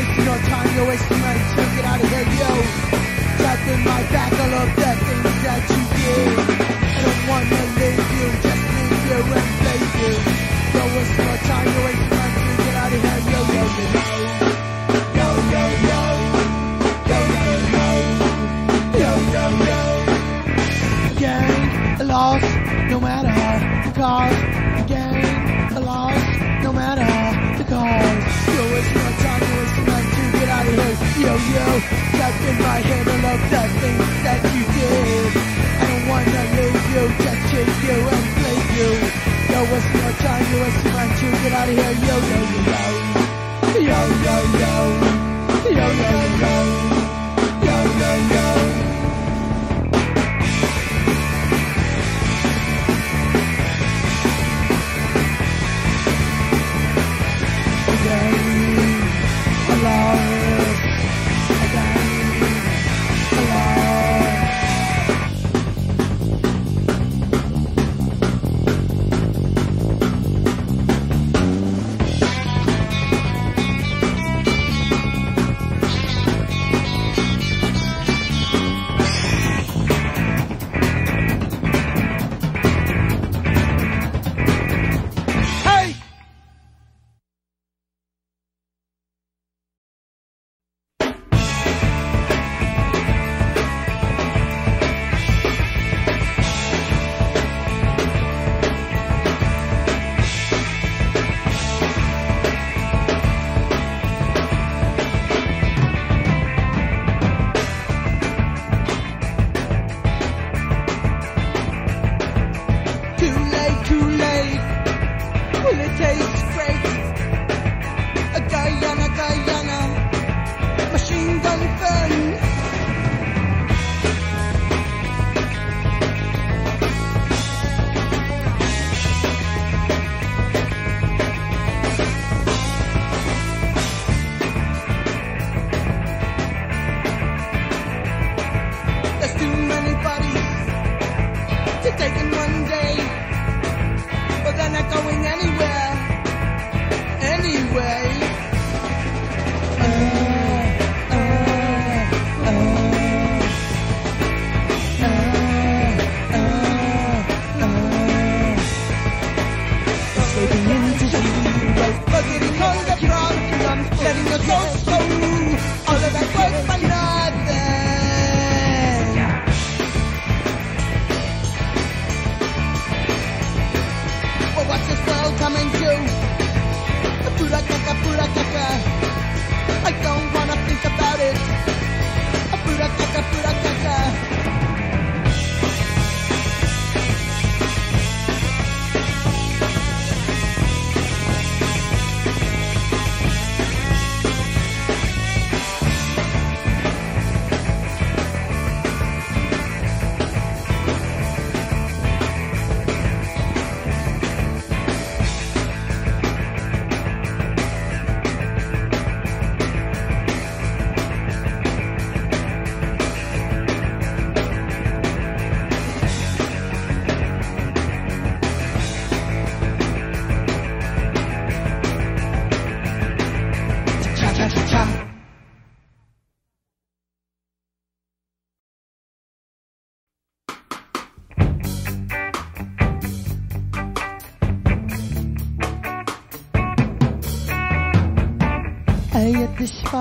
wasting our time, you're wasting mine So get out of here, yo. Death in my back, I love the things that you did I don't wanna leave you, just leave you and play you. you That's in my head and looked at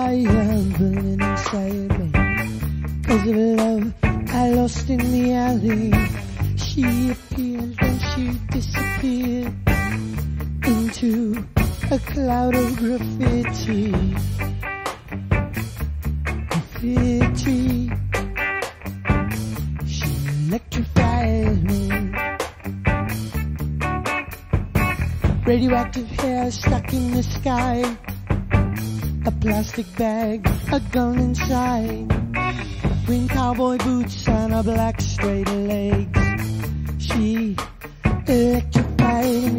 I am burning inside me. Cause of love I lost in the alley. She appeared and she disappeared into a cloud of graffiti. Graffiti. She electrified me. Radioactive hair stuck in the sky. A plastic bag, a gun inside. Green cowboy boots and a black straight leg. She electrified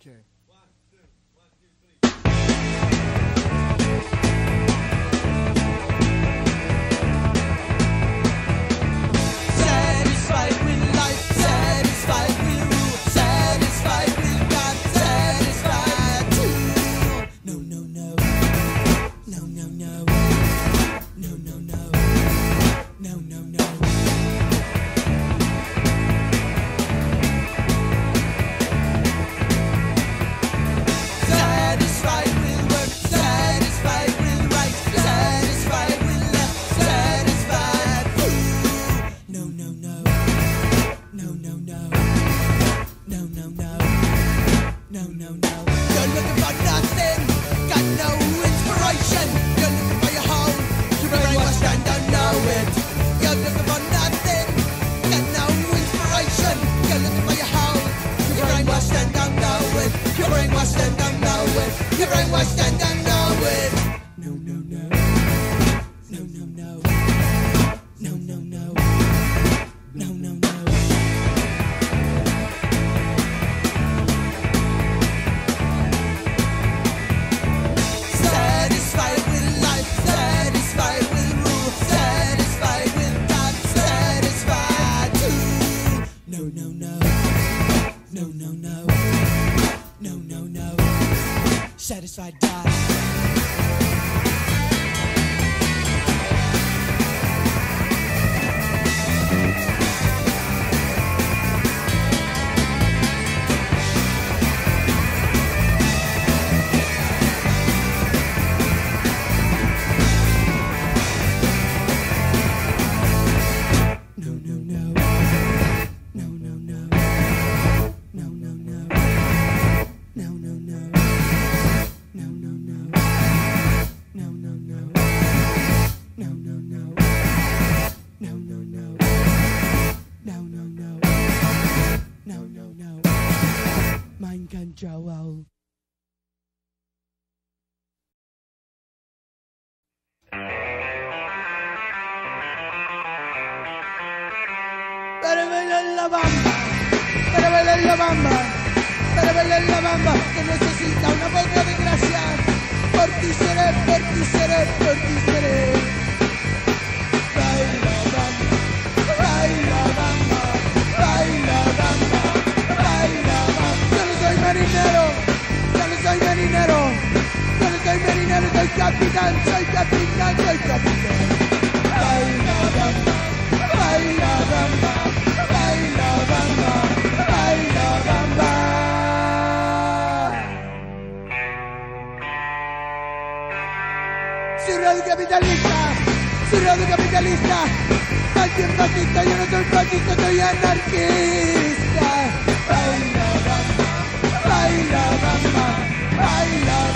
Okay. la bamba, para bailar la bamba que necesita una poca de gracia. Por ti seré, por ti seré, por ti seré. Baila bamba, baila bamba, baila bamba, baila bamba. Yo no soy marinero, yo no soy marinero, yo no soy marinero, soy capitán, soy capitán, soy capitán. capitalista, soy radiocapitalista, anti fascista, yo no soy fascista, soy anarquista. Baila, bamba, baila, bamba, baila.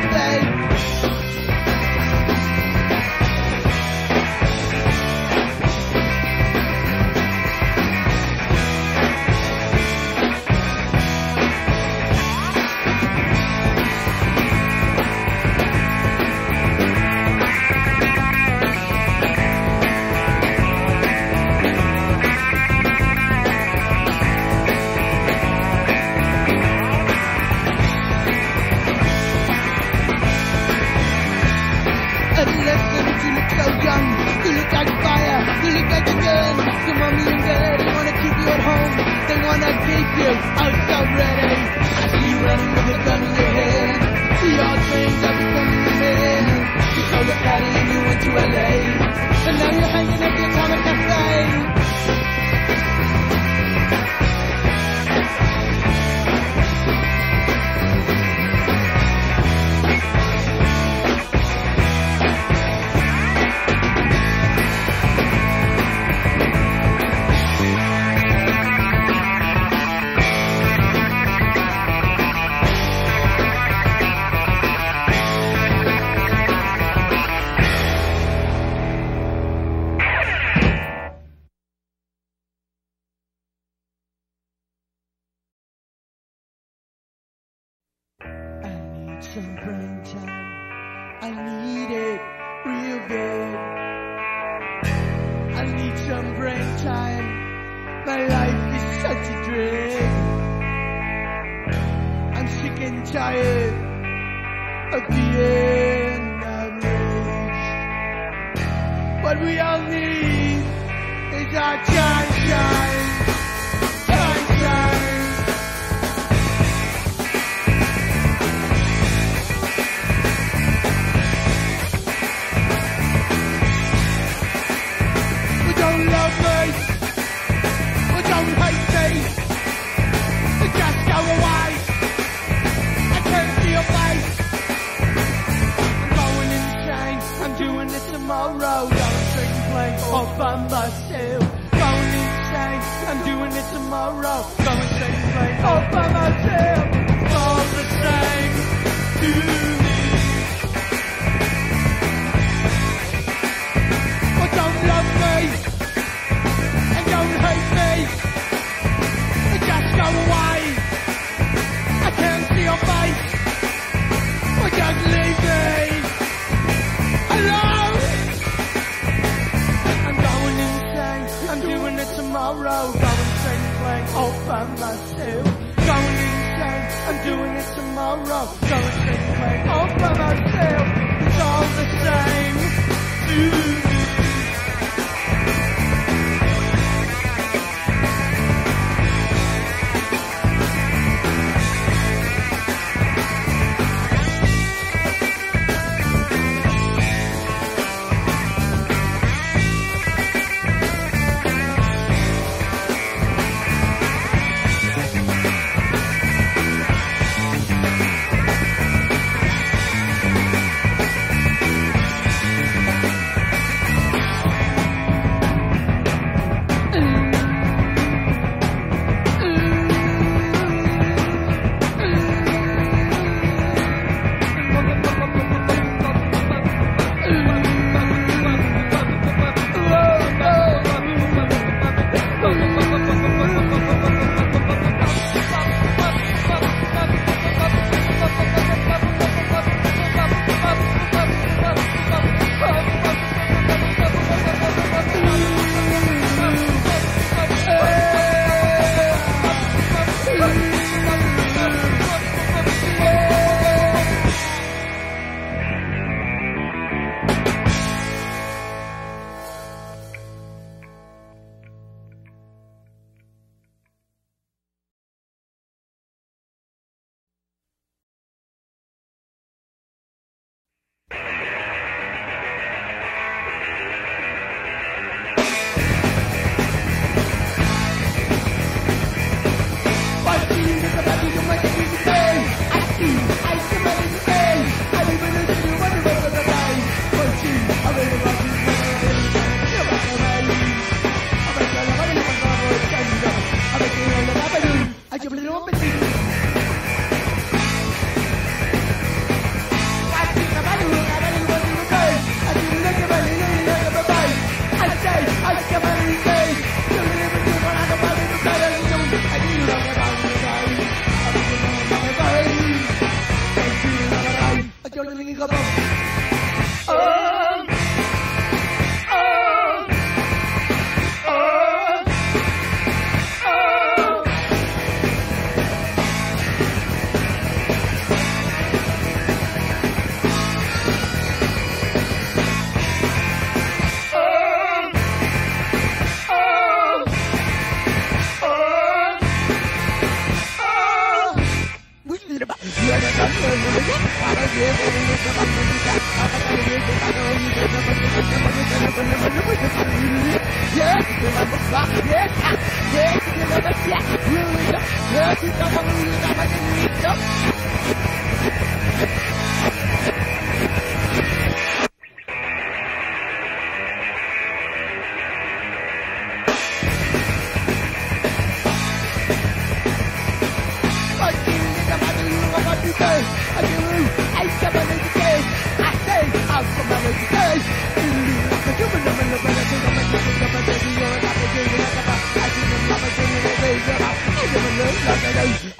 birthday. At the end, I've. What we all need is our time, shine. Don't love me. Don't hate me. Just go away. by myself. Going insane, I'm doing it tomorrow. Going straight, straight, all by myself. All the same, dude. by myself. Going insane, I'm doing it tomorrow. Going straight away all by myself. It's all the same. Dude.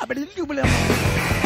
ไม่不ด้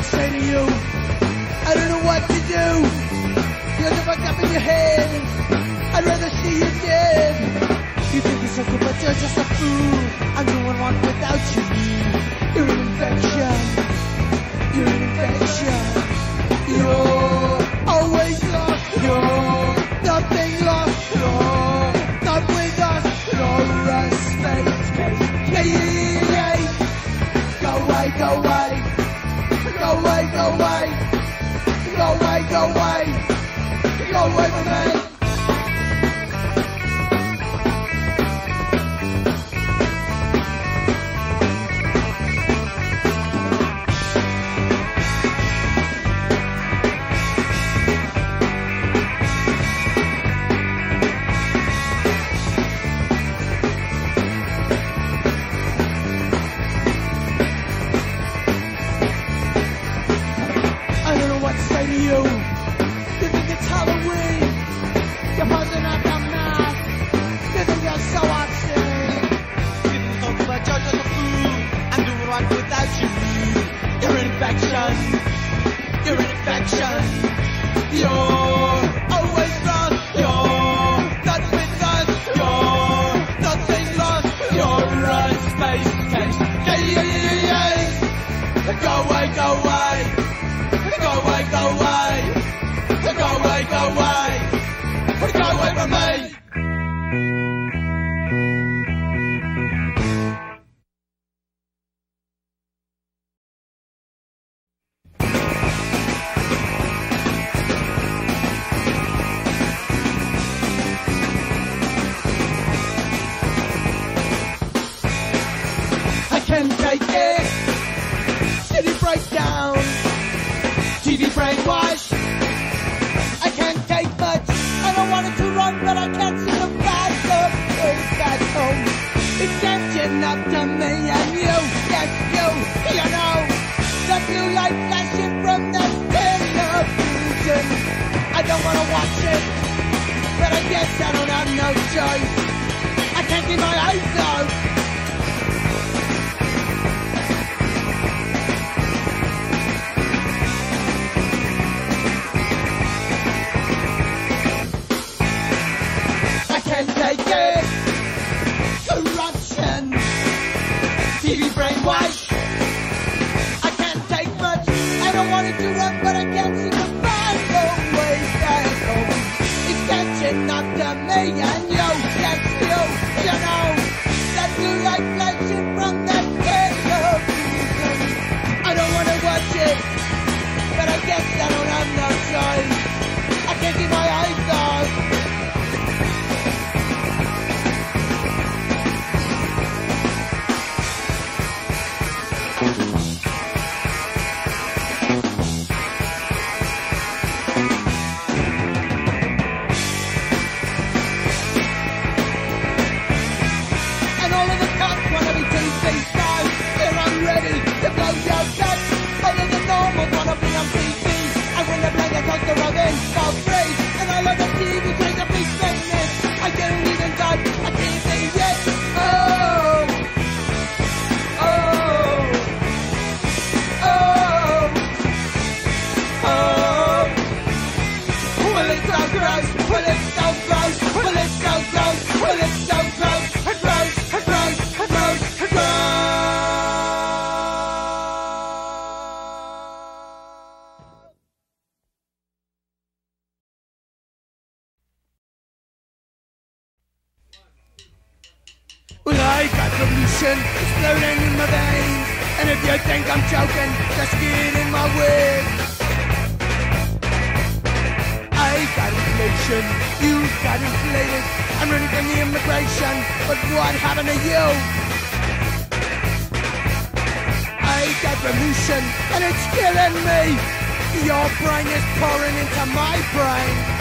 and say to you, I don't know what to do. You're the fucked up in your head. I'd rather see you dead. You think you're something, but you're just a fool. I'm going one without you. You're an infection. You're an infection. You're always lost. You're nothing lost. You're not with us. You're a space, Yeah, Yeah, yeah, yeah. Go away, go away. Go away from me. I can't keep my eyes out. I can't take it. Corruption. TV brainwash. I can't take much. I don't want to run, but I can't seem to find way. It's catching up to me for free. And all of the you think I'm joking, just get in my way. I got inflation, you got inflated. I'm running from the immigration, but what happened to you? I got revolution, and it's killing me. Your brain is pouring into my brain.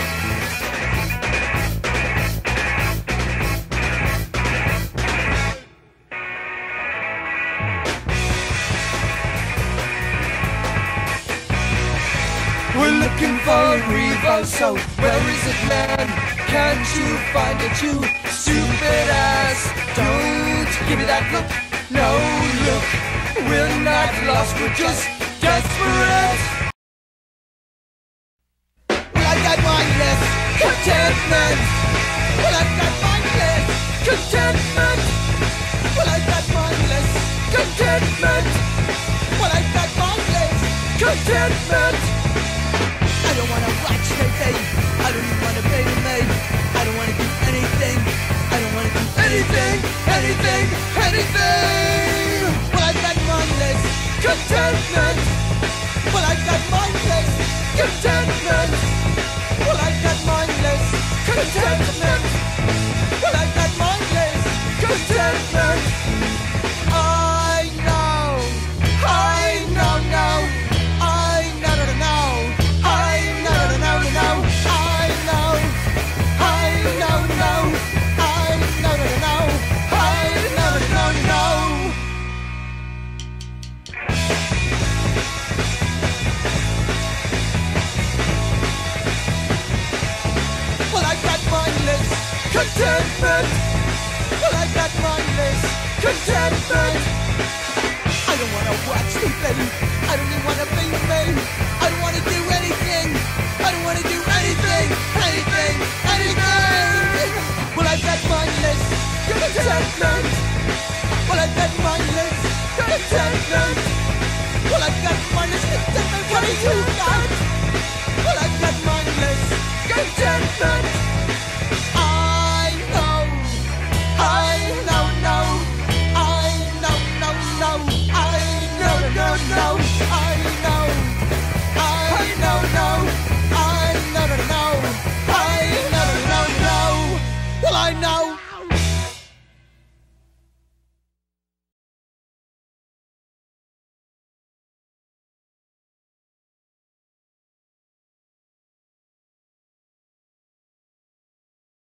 Looking for a Revo, so where is it, man? Can't you find it, you stupid ass? Don't give me that look, no look. We're not lost, we're just desperate. Well, I got mindless contentment. Well, I got mindless contentment. Well, I got mindless contentment. Well, I got mindless contentment. I don't wanna watch TV. I don't wanna. I don't wanna do anything. I don't wanna do anything, anything, anything. Well, I got mindless contentment. Well, I got mindless contentment. Well, I got mindless contentment. Well, I got mindless contentment. contentment. Like that mindless contentment. I don't wanna watch TV. I don't even wanna be me. I don't wanna do anything. I don't wanna do anything, anything, anything. Well, I've got mindless contentment. Well, I've got mindless contentment. Well, I've got mindless contentment. What do you got? Well, I've got mindless contentment.